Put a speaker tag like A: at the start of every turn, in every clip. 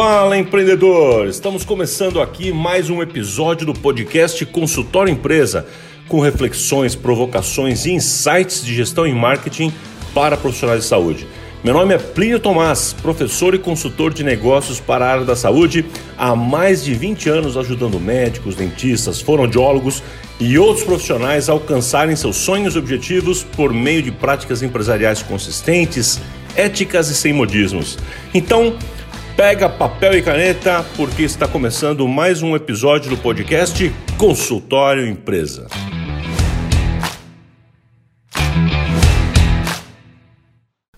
A: Fala empreendedor! Estamos começando aqui mais um episódio do podcast Consultório Empresa, com reflexões, provocações e insights de gestão e marketing para profissionais de saúde. Meu nome é Plínio Tomás, professor e consultor de negócios para a área da saúde, há mais de 20 anos ajudando médicos, dentistas, fonoaudiólogos e outros profissionais a alcançarem seus sonhos e objetivos por meio de práticas empresariais consistentes, éticas e sem modismos. Então, pega papel e caneta porque está começando mais um episódio do podcast Consultório Empresa.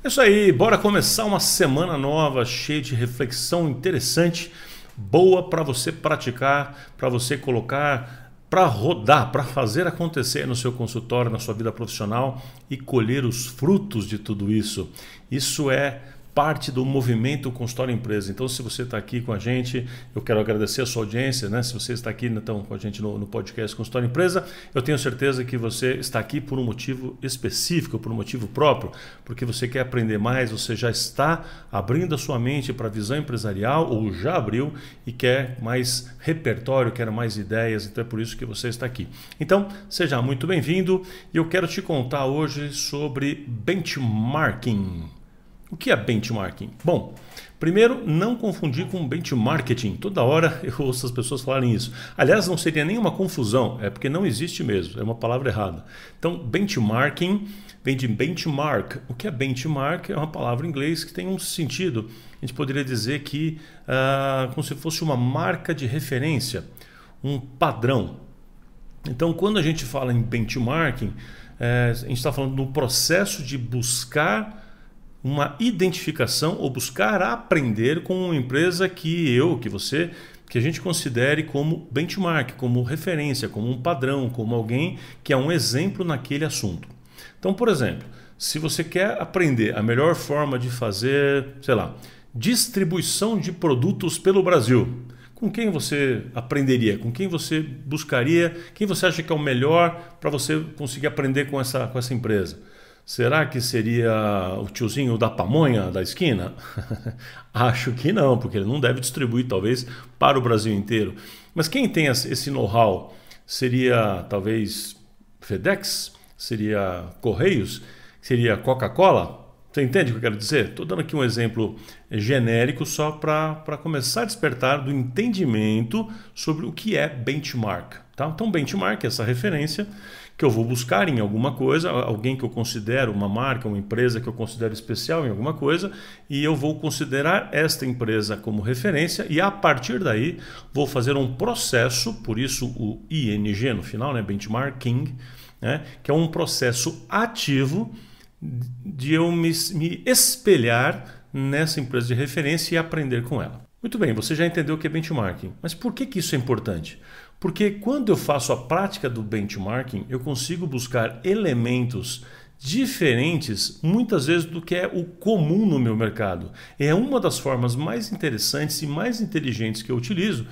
A: É isso aí, bora começar uma semana nova, cheia de reflexão interessante, boa para você praticar, para você colocar, para rodar, para fazer acontecer no seu consultório, na sua vida profissional e colher os frutos de tudo isso. Isso é parte do movimento Consultório Empresa. Então, se você está aqui com a gente, eu quero agradecer a sua audiência, né? Se você está aqui então, com a gente no, no podcast Consultório Empresa, eu tenho certeza que você está aqui por um motivo específico, por um motivo próprio, porque você quer aprender mais, você já está abrindo a sua mente para a visão empresarial ou já abriu e quer mais repertório, quer mais ideias, então é por isso que você está aqui. Então, seja muito bem-vindo e eu quero te contar hoje sobre benchmarking. O que é benchmarking? Bom, primeiro, não confundir com benchmarking. Toda hora eu ouço as pessoas falarem isso. Aliás, não seria nenhuma confusão, é porque não existe mesmo, é uma palavra errada. Então, benchmarking vem de benchmark. O que é benchmark? É uma palavra em inglês que tem um sentido. A gente poderia dizer que uh, como se fosse uma marca de referência, um padrão. Então, quando a gente fala em benchmarking, é, a gente está falando no processo de buscar uma identificação ou buscar aprender com uma empresa que eu, que você, que a gente considere como benchmark, como referência, como um padrão, como alguém que é um exemplo naquele assunto. Então, por exemplo, se você quer aprender a melhor forma de fazer, sei lá, distribuição de produtos pelo Brasil, com quem você aprenderia? Com quem você buscaria? Quem você acha que é o melhor para você conseguir aprender com essa, com essa empresa? Será que seria o tiozinho da pamonha da esquina? Acho que não, porque ele não deve distribuir, talvez, para o Brasil inteiro. Mas quem tem esse know-how seria talvez FedEx? Seria Correios? Seria Coca-Cola? Você entende o que eu quero dizer? Estou dando aqui um exemplo genérico só para começar a despertar do entendimento sobre o que é benchmark. Tá? Então, benchmark é essa referência que eu vou buscar em alguma coisa, alguém que eu considero uma marca, uma empresa que eu considero especial em alguma coisa, e eu vou considerar esta empresa como referência e a partir daí vou fazer um processo, por isso o ING no final, né, benchmarking, né, que é um processo ativo de eu me, me espelhar nessa empresa de referência e aprender com ela. Muito bem, você já entendeu o que é benchmarking, mas por que, que isso é importante? Porque quando eu faço a prática do benchmarking, eu consigo buscar elementos diferentes muitas vezes do que é o comum no meu mercado. É uma das formas mais interessantes e mais inteligentes que eu utilizo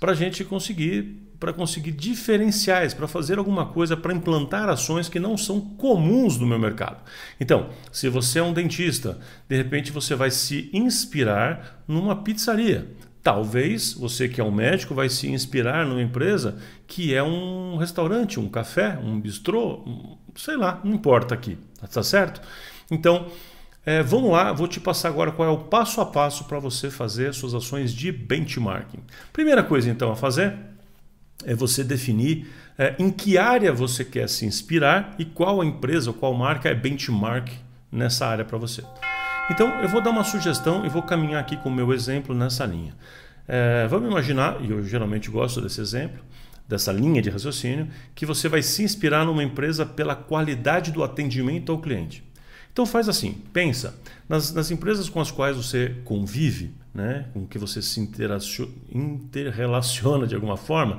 A: para a gente conseguir para conseguir diferenciais, para fazer alguma coisa, para implantar ações que não são comuns no meu mercado. Então, se você é um dentista, de repente você vai se inspirar numa pizzaria. Talvez você que é um médico vai se inspirar numa empresa que é um restaurante, um café, um bistrô, sei lá, não importa aqui, tá certo? Então, é, vamos lá, vou te passar agora qual é o passo a passo para você fazer suas ações de benchmarking. Primeira coisa então a fazer é você definir é, em que área você quer se inspirar e qual a empresa qual marca é benchmark nessa área para você. Então, eu vou dar uma sugestão e vou caminhar aqui com o meu exemplo nessa linha. É, vamos imaginar, e eu geralmente gosto desse exemplo, dessa linha de raciocínio, que você vai se inspirar numa empresa pela qualidade do atendimento ao cliente. Então faz assim, pensa nas, nas empresas com as quais você convive, né, com que você se interrelaciona de alguma forma,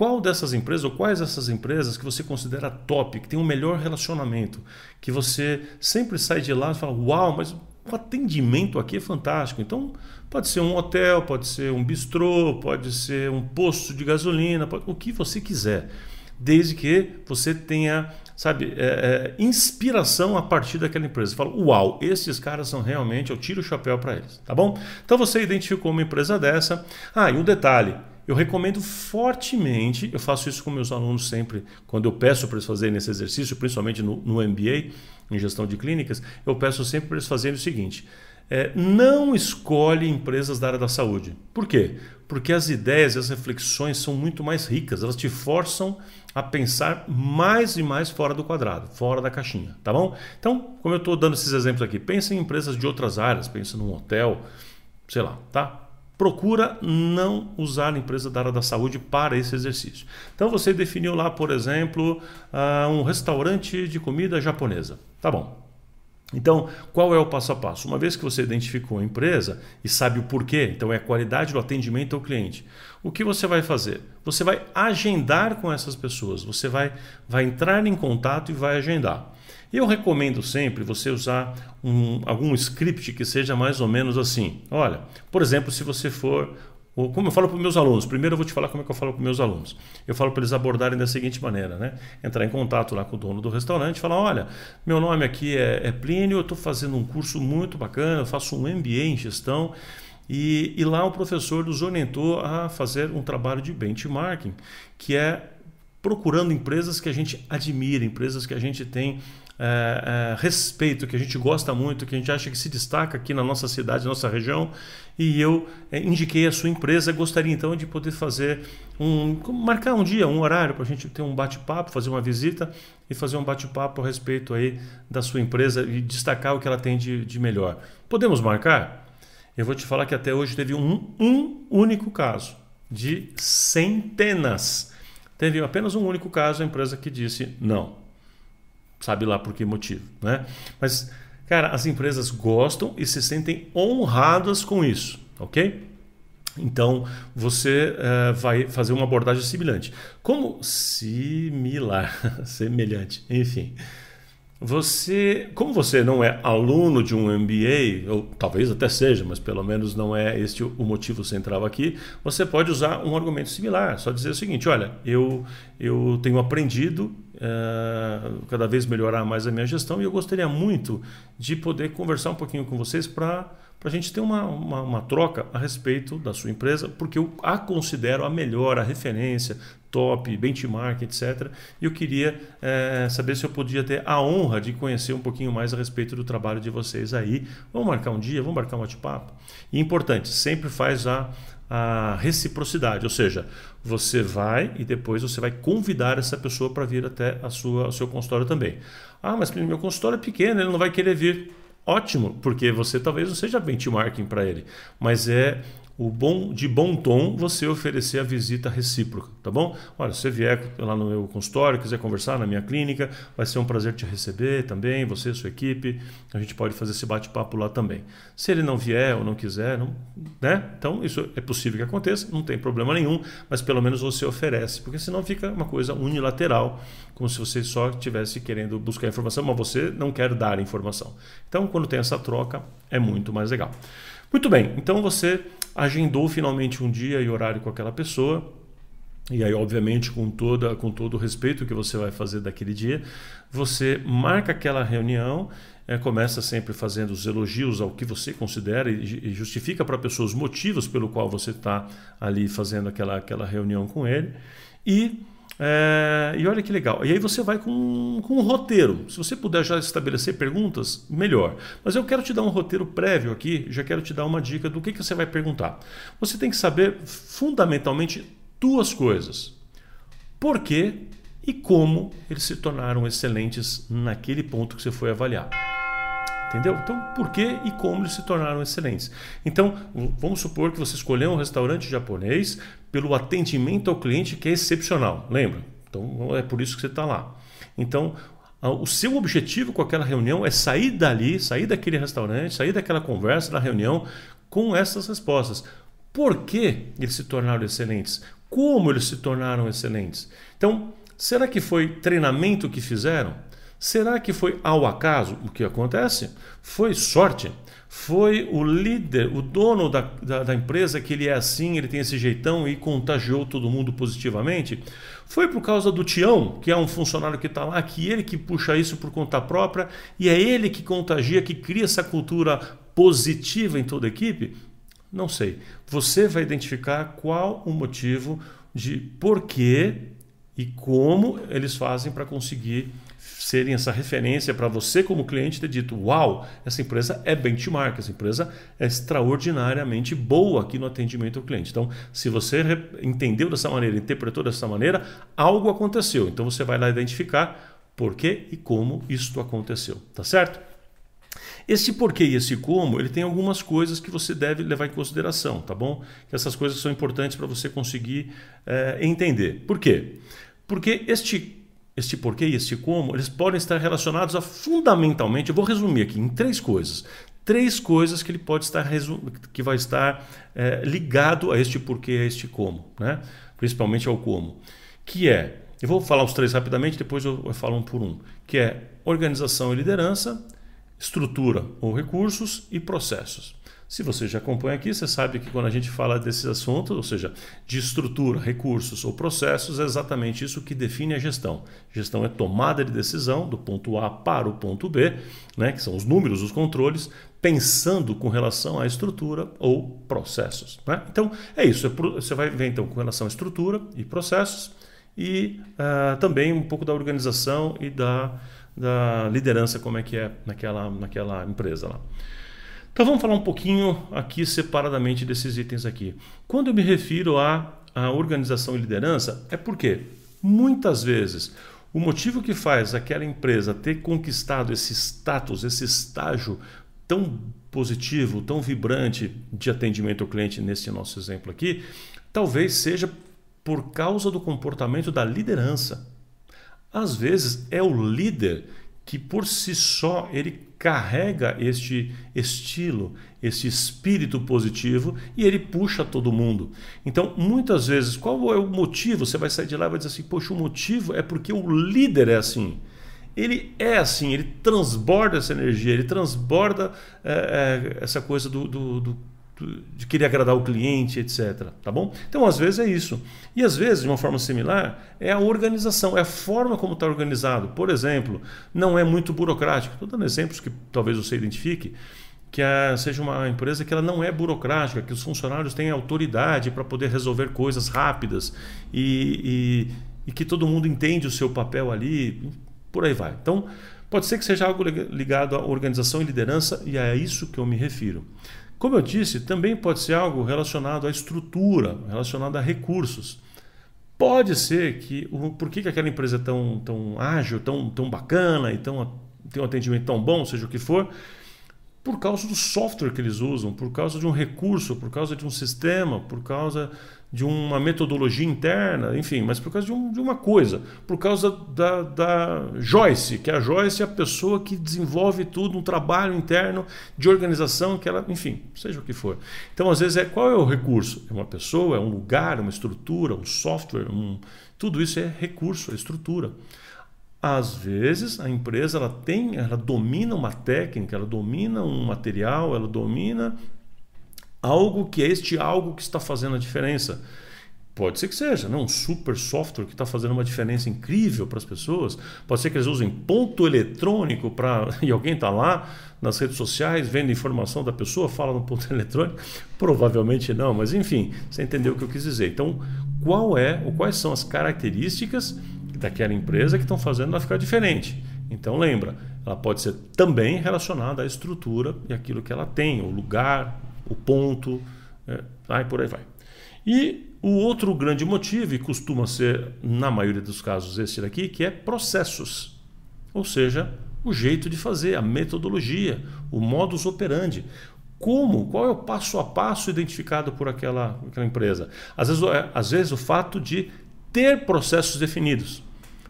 A: qual dessas empresas ou quais dessas empresas que você considera top, que tem um melhor relacionamento, que você sempre sai de lá e fala: Uau, mas o atendimento aqui é fantástico. Então, pode ser um hotel, pode ser um bistrô, pode ser um posto de gasolina, pode, o que você quiser. desde que você tenha, sabe, é, é, inspiração a partir daquela empresa. Fala, uau, esses caras são realmente, eu tiro o chapéu para eles, tá bom? Então você identificou uma empresa dessa. Ah, e um detalhe, eu recomendo fortemente, eu faço isso com meus alunos sempre, quando eu peço para eles fazerem esse exercício, principalmente no, no MBA, em gestão de clínicas, eu peço sempre para eles fazerem o seguinte: é, não escolhe empresas da área da saúde. Por quê? Porque as ideias e as reflexões são muito mais ricas, elas te forçam a pensar mais e mais fora do quadrado, fora da caixinha, tá bom? Então, como eu estou dando esses exemplos aqui, pense em empresas de outras áreas, pense num hotel, sei lá, tá? Procura não usar a empresa da área da saúde para esse exercício. Então você definiu lá, por exemplo, uh, um restaurante de comida japonesa. Tá bom. Então, qual é o passo a passo? Uma vez que você identificou a empresa e sabe o porquê, então é a qualidade do atendimento ao cliente. O que você vai fazer? Você vai agendar com essas pessoas, você vai, vai entrar em contato e vai agendar. Eu recomendo sempre você usar um, algum script que seja mais ou menos assim. Olha, por exemplo, se você for como eu falo para os meus alunos, primeiro eu vou te falar como é que eu falo para os meus alunos. Eu falo para eles abordarem da seguinte maneira, né? Entrar em contato lá com o dono do restaurante falar: olha, meu nome aqui é, é Plínio, eu estou fazendo um curso muito bacana, eu faço um MBA em gestão. E, e lá o professor nos orientou a fazer um trabalho de benchmarking, que é procurando empresas que a gente admira, empresas que a gente tem é, é, respeito, que a gente gosta muito, que a gente acha que se destaca aqui na nossa cidade, nossa região, e eu é, indiquei a sua empresa. Gostaria então de poder fazer um. marcar um dia, um horário, para a gente ter um bate-papo, fazer uma visita e fazer um bate-papo a respeito aí da sua empresa e destacar o que ela tem de, de melhor. Podemos marcar? Eu vou te falar que até hoje teve um, um único caso de centenas. Teve apenas um único caso, a empresa que disse não sabe lá por que motivo, né? Mas, cara, as empresas gostam e se sentem honradas com isso, ok? Então você uh, vai fazer uma abordagem semelhante. Como similar, semelhante, enfim. Você, como você não é aluno de um MBA, ou talvez até seja, mas pelo menos não é este o motivo central aqui, você pode usar um argumento similar. Só dizer o seguinte: olha, eu, eu tenho aprendido é, cada vez melhorar mais a minha gestão e eu gostaria muito de poder conversar um pouquinho com vocês para a gente ter uma, uma, uma, troca a respeito da sua empresa, porque eu a considero a melhor, a referência, top, benchmark, etc. E eu queria é, saber se eu podia ter a honra de conhecer um pouquinho mais a respeito do trabalho de vocês aí. Vamos marcar um dia, vamos marcar um bate-papo? E importante, sempre faz a, a reciprocidade, ou seja, você vai e depois você vai convidar essa pessoa para vir até a sua, o seu consultório também. Ah, mas meu consultório é pequeno, ele não vai querer vir. Ótimo, porque você talvez não seja benchmarking para ele, mas é o bom de bom tom você oferecer a visita recíproca, tá bom? Olha, se você vier lá no meu consultório, quiser conversar na minha clínica, vai ser um prazer te receber também, você, sua equipe, a gente pode fazer esse bate-papo lá também. Se ele não vier ou não quiser, não, né? Então isso é possível que aconteça, não tem problema nenhum, mas pelo menos você oferece, porque senão fica uma coisa unilateral, como se você só estivesse querendo buscar informação, mas você não quer dar informação. Então, quando tem essa troca, é muito mais legal. Muito bem, então você agendou finalmente um dia e horário com aquela pessoa. E aí, obviamente, com, toda, com todo o respeito que você vai fazer daquele dia, você marca aquela reunião, é, começa sempre fazendo os elogios ao que você considera e, e justifica para a pessoa os motivos pelo qual você está ali fazendo aquela, aquela reunião com ele. E é, e olha que legal. E aí você vai com, com um roteiro. Se você puder já estabelecer perguntas, melhor. Mas eu quero te dar um roteiro prévio aqui, já quero te dar uma dica do que, que você vai perguntar. Você tem que saber fundamentalmente duas coisas. Por quê e como eles se tornaram excelentes naquele ponto que você foi avaliar. Entendeu? Então, por que e como eles se tornaram excelentes? Então, vamos supor que você escolheu um restaurante japonês pelo atendimento ao cliente que é excepcional. Lembra? Então, é por isso que você está lá. Então, o seu objetivo com aquela reunião é sair dali, sair daquele restaurante, sair daquela conversa, da reunião, com essas respostas. Por que eles se tornaram excelentes? Como eles se tornaram excelentes? Então, será que foi treinamento que fizeram? Será que foi ao acaso o que acontece? Foi sorte? Foi o líder, o dono da, da, da, empresa que ele é assim, ele tem esse jeitão e contagiou todo mundo positivamente? Foi por causa do Tião, que é um funcionário que está lá, que ele que puxa isso por conta própria e é ele que contagia, que cria essa cultura positiva em toda a equipe? Não sei. Você vai identificar qual o motivo de porquê e como eles fazem para conseguir serem essa referência para você como cliente ter dito, uau, essa empresa é benchmark, essa empresa é extraordinariamente boa aqui no atendimento ao cliente. Então, se você entendeu dessa maneira, interpretou dessa maneira, algo aconteceu. Então você vai lá identificar por que e como isto aconteceu, tá certo? Esse porquê e esse como, ele tem algumas coisas que você deve levar em consideração, tá bom? Que essas coisas são importantes para você conseguir é, entender. Por quê? Porque este este porquê e este como, eles podem estar relacionados a fundamentalmente, eu vou resumir aqui em três coisas. Três coisas que ele pode estar que vai estar é, ligado a este porquê, a este como, né? principalmente ao como. Que é, eu vou falar os três rapidamente, depois eu, eu falo um por um, que é organização e liderança, estrutura ou recursos e processos. Se você já acompanha aqui, você sabe que quando a gente fala desses assuntos, ou seja, de estrutura, recursos ou processos, é exatamente isso que define a gestão. Gestão é tomada de decisão do ponto A para o ponto B, né, que são os números, os controles, pensando com relação à estrutura ou processos. Né? Então, é isso. É você vai ver então com relação à estrutura e processos e uh, também um pouco da organização e da, da liderança, como é que é naquela, naquela empresa lá. Então vamos falar um pouquinho aqui separadamente desses itens aqui. Quando eu me refiro à, à organização e liderança, é porque muitas vezes o motivo que faz aquela empresa ter conquistado esse status, esse estágio tão positivo, tão vibrante de atendimento ao cliente, nesse nosso exemplo aqui, talvez seja por causa do comportamento da liderança. Às vezes é o líder que por si só ele carrega este estilo, este espírito positivo e ele puxa todo mundo. Então, muitas vezes, qual é o motivo? Você vai sair de lá e vai dizer assim: Poxa, o motivo é porque o líder é assim. Ele é assim, ele transborda essa energia, ele transborda é, é, essa coisa do, do, do de querer agradar o cliente, etc. Tá bom? Então, às vezes é isso. E às vezes, de uma forma similar, é a organização, é a forma como está organizado. Por exemplo, não é muito burocrático. Estou dando exemplos que talvez você identifique que a, seja uma empresa que ela não é burocrática, que os funcionários têm autoridade para poder resolver coisas rápidas e, e, e que todo mundo entende o seu papel ali, por aí vai. Então, pode ser que seja algo ligado à organização e liderança, e é a isso que eu me refiro. Como eu disse, também pode ser algo relacionado à estrutura, relacionado a recursos. Pode ser que por que, que aquela empresa é tão, tão ágil, tão, tão bacana e tão, tem um atendimento tão bom, seja o que for, por causa do software que eles usam, por causa de um recurso, por causa de um sistema, por causa de uma metodologia interna, enfim, mas por causa de, um, de uma coisa, por causa da, da, Joyce, que a Joyce é a pessoa que desenvolve tudo, um trabalho interno de organização, que ela, enfim, seja o que for. Então, às vezes, é qual é o recurso? É uma pessoa, é um lugar, uma estrutura, um software, um, tudo isso é recurso, é estrutura. Às vezes a empresa ela tem, ela domina uma técnica, ela domina um material, ela domina algo que é este algo que está fazendo a diferença. Pode ser que seja, não? um super software que está fazendo uma diferença incrível para as pessoas. Pode ser que eles usem ponto eletrônico para. E alguém está lá nas redes sociais vendo informação da pessoa, fala no ponto eletrônico. Provavelmente não, mas enfim, você entendeu o que eu quis dizer. Então, qual é ou quais são as características daquela empresa que estão fazendo ela ficar diferente? Então lembra, ela pode ser também relacionada à estrutura e aquilo que ela tem, o lugar, o ponto, é, aí por aí vai. E o outro grande motivo, e costuma ser, na maioria dos casos, esse daqui, que é processos. Ou seja, o jeito de fazer, a metodologia, o modus operandi. Como? Qual é o passo a passo identificado por aquela, aquela empresa? Às vezes, é, às vezes o fato de ter processos definidos.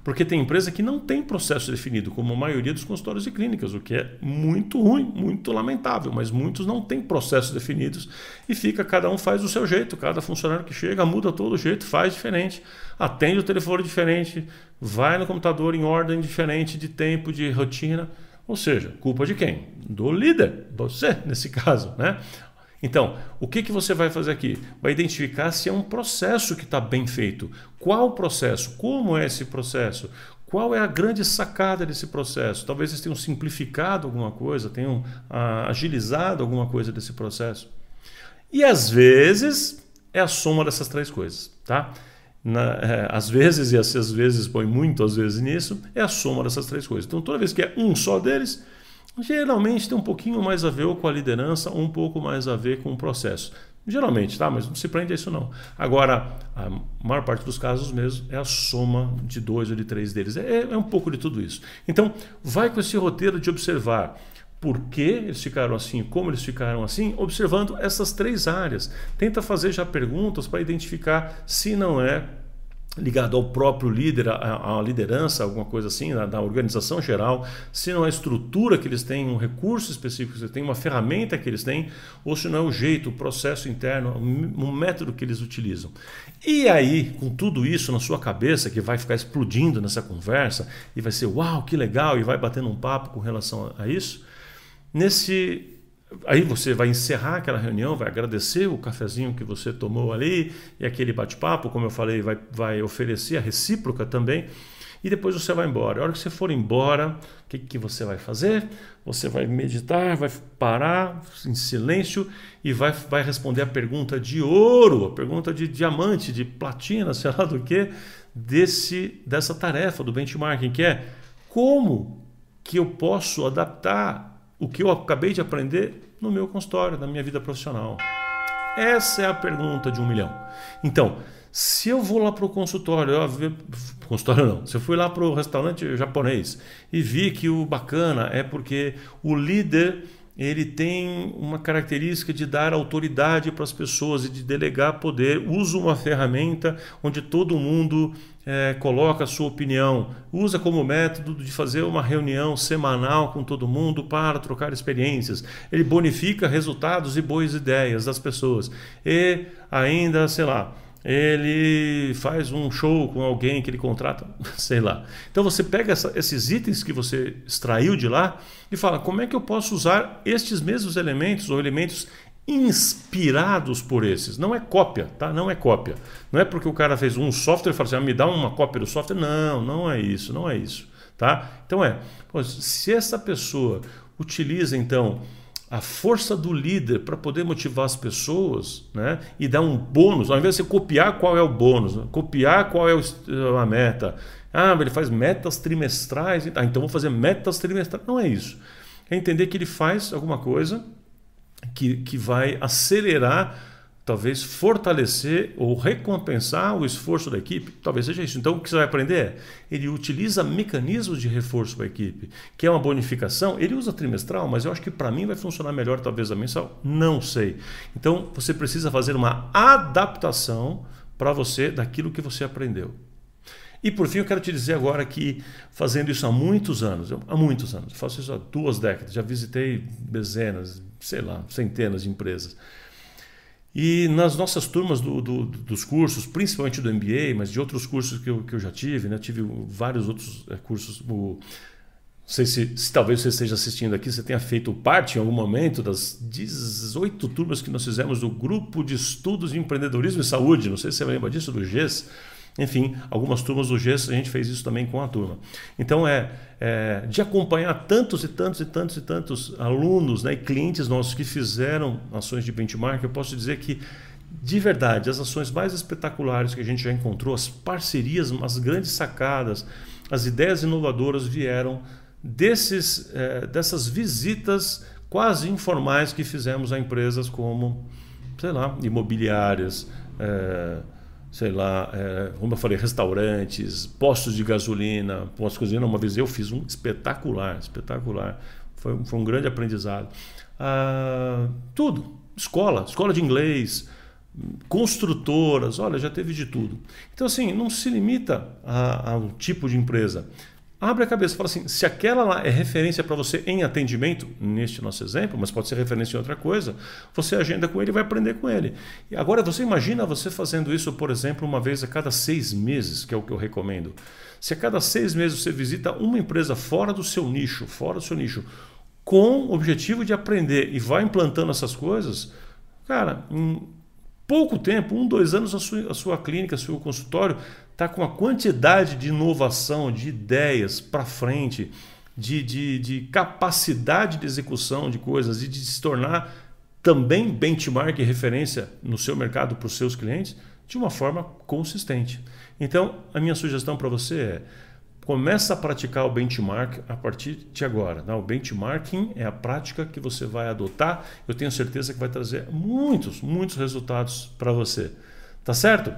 A: Porque tem empresa que não tem processo definido, como a maioria dos consultórios e clínicas, o que é muito ruim, muito lamentável, mas muitos não têm processos definidos e fica, cada um faz do seu jeito, cada funcionário que chega muda todo jeito, faz diferente, atende o telefone diferente, vai no computador em ordem diferente de tempo, de rotina. Ou seja, culpa de quem? Do líder, você nesse caso, né? Então, o que, que você vai fazer aqui? Vai identificar se é um processo que está bem feito. Qual o processo? Como é esse processo? Qual é a grande sacada desse processo? Talvez eles tenham simplificado alguma coisa, tenham ah, agilizado alguma coisa desse processo. E às vezes é a soma dessas três coisas, tá? Na, é, às vezes, e às vezes põe muito às vezes nisso, é a soma dessas três coisas. Então, toda vez que é um só deles, geralmente tem um pouquinho mais a ver com a liderança, um pouco mais a ver com o processo. Geralmente, tá? Mas não se prende a isso não. Agora, a maior parte dos casos mesmo é a soma de dois ou de três deles. É, é um pouco de tudo isso. Então, vai com esse roteiro de observar por que eles ficaram assim, como eles ficaram assim, observando essas três áreas. Tenta fazer já perguntas para identificar se não é ligado ao próprio líder, à, liderança, alguma coisa assim, da, organização geral, se não é a estrutura que eles têm, um recurso específico que eles têm, uma ferramenta que eles têm, ou se não é o jeito, o processo interno, um método que eles utilizam. E aí, com tudo isso na sua cabeça, que vai ficar explodindo nessa conversa, e vai ser uau, que legal, e vai batendo um papo com relação a isso, nesse Aí você vai encerrar aquela reunião, vai agradecer o cafezinho que você tomou ali e aquele bate-papo, como eu falei, vai, vai oferecer a recíproca também. E depois você vai embora. A hora que você for embora, o que, que você vai fazer? Você vai meditar, vai parar em silêncio e vai, vai responder a pergunta de ouro, a pergunta de diamante, de platina, sei lá do que, desse, dessa tarefa do benchmarking, que é como que eu posso adaptar o que eu acabei de aprender no meu consultório, na minha vida profissional? Essa é a pergunta de um milhão. Então, se eu vou lá para o consultório, eu, consultório não, se eu fui lá para o restaurante japonês e vi que o bacana é porque o líder ele tem uma característica de dar autoridade para as pessoas e de delegar poder. Usa uma ferramenta onde todo mundo é, coloca a sua opinião. Usa como método de fazer uma reunião semanal com todo mundo para trocar experiências. Ele bonifica resultados e boas ideias das pessoas. E ainda, sei lá, ele faz um show com alguém que ele contrata, sei lá. Então você pega essa, esses itens que você extraiu de lá e fala: como é que eu posso usar estes mesmos elementos ou elementos inspirados por esses? Não é cópia, tá? Não é cópia. Não é porque o cara fez um software e fala assim: ah, me dá uma cópia do software. Não, não é isso, não é isso, tá? Então é, se essa pessoa utiliza então a força do líder para poder motivar as pessoas né, e dar um bônus, ao invés de você copiar qual é o bônus, né, copiar qual é a meta. Ah, ele faz metas trimestrais, ah, então vou fazer metas trimestrais. Não é isso. É entender que ele faz alguma coisa que, que vai acelerar talvez fortalecer ou recompensar o esforço da equipe, talvez seja isso. Então, o que você vai aprender é, ele utiliza mecanismos de reforço para a equipe, que é uma bonificação, ele usa trimestral, mas eu acho que para mim vai funcionar melhor talvez a mensal, não sei. Então, você precisa fazer uma adaptação para você daquilo que você aprendeu. E por fim, eu quero te dizer agora que fazendo isso há muitos anos, há muitos anos, faço isso há duas décadas, já visitei dezenas, sei lá, centenas de empresas. E nas nossas turmas do, do, dos cursos, principalmente do MBA, mas de outros cursos que eu, que eu já tive, né? tive vários outros é, cursos. O, não sei se, se, talvez você esteja assistindo aqui, você tenha feito parte em algum momento das 18 turmas que nós fizemos do Grupo de Estudos de Empreendedorismo e Saúde. Não sei se você lembra disso, do GES. Enfim, algumas turmas do GES a gente fez isso também com a turma. Então é, é de acompanhar tantos e tantos e tantos e tantos alunos né, e clientes nossos que fizeram ações de benchmark, eu posso dizer que de verdade, as ações mais espetaculares que a gente já encontrou, as parcerias, as grandes sacadas, as ideias inovadoras vieram desses, é, dessas visitas quase informais que fizemos a empresas como, sei lá, imobiliárias, é, sei lá, é, como eu falei, restaurantes, postos de gasolina, postos de gasolina. Uma vez eu fiz um espetacular, espetacular. Foi, foi um grande aprendizado. Ah, tudo, escola, escola de inglês, construtoras, olha, já teve de tudo. Então, assim, não se limita a, a um tipo de empresa. Abre a cabeça fala assim: se aquela lá é referência para você em atendimento, neste nosso exemplo, mas pode ser referência em outra coisa, você agenda com ele e vai aprender com ele. E agora você imagina você fazendo isso, por exemplo, uma vez a cada seis meses, que é o que eu recomendo. Se a cada seis meses você visita uma empresa fora do seu nicho, fora do seu nicho, com o objetivo de aprender e vai implantando essas coisas, cara, em pouco tempo, um, dois anos, a sua, a sua clínica, seu consultório está com uma quantidade de inovação, de ideias para frente, de, de, de, capacidade de execução de coisas e de se tornar também benchmark e referência no seu mercado para os seus clientes de uma forma consistente. Então, a minha sugestão para você é Começa a praticar o benchmark a partir de agora. Tá? O benchmarking é a prática que você vai adotar. Eu tenho certeza que vai trazer muitos, muitos resultados para você. Tá certo?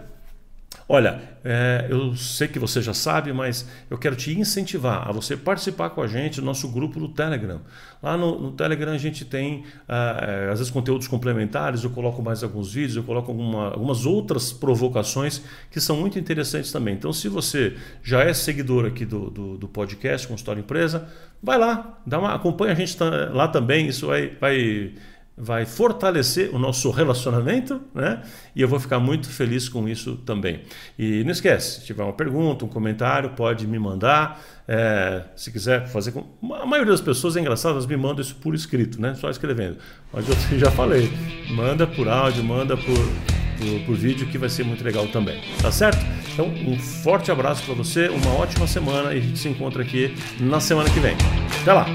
A: Olha, é, eu sei que você já sabe, mas eu quero te incentivar a você participar com a gente do nosso grupo do Telegram. Lá no, no Telegram a gente tem, ah, é, às vezes, conteúdos complementares, eu coloco mais alguns vídeos, eu coloco alguma, algumas outras provocações que são muito interessantes também. Então, se você já é seguidor aqui do, do, do podcast Consultório Empresa, vai lá, dá uma, acompanha a gente lá também, isso vai, vai vai fortalecer o nosso relacionamento, né? E eu vou ficar muito feliz com isso também. E não esquece, se tiver uma pergunta, um comentário, pode me mandar. É, se quiser fazer com. A maioria das pessoas é engraçado, elas me mandam isso por escrito, né? Só escrevendo. Mas eu já falei, manda por áudio, manda por, por, por vídeo, que vai ser muito legal também. Tá certo? Então, um forte abraço para você, uma ótima semana e a gente se encontra aqui na semana que vem. Até lá!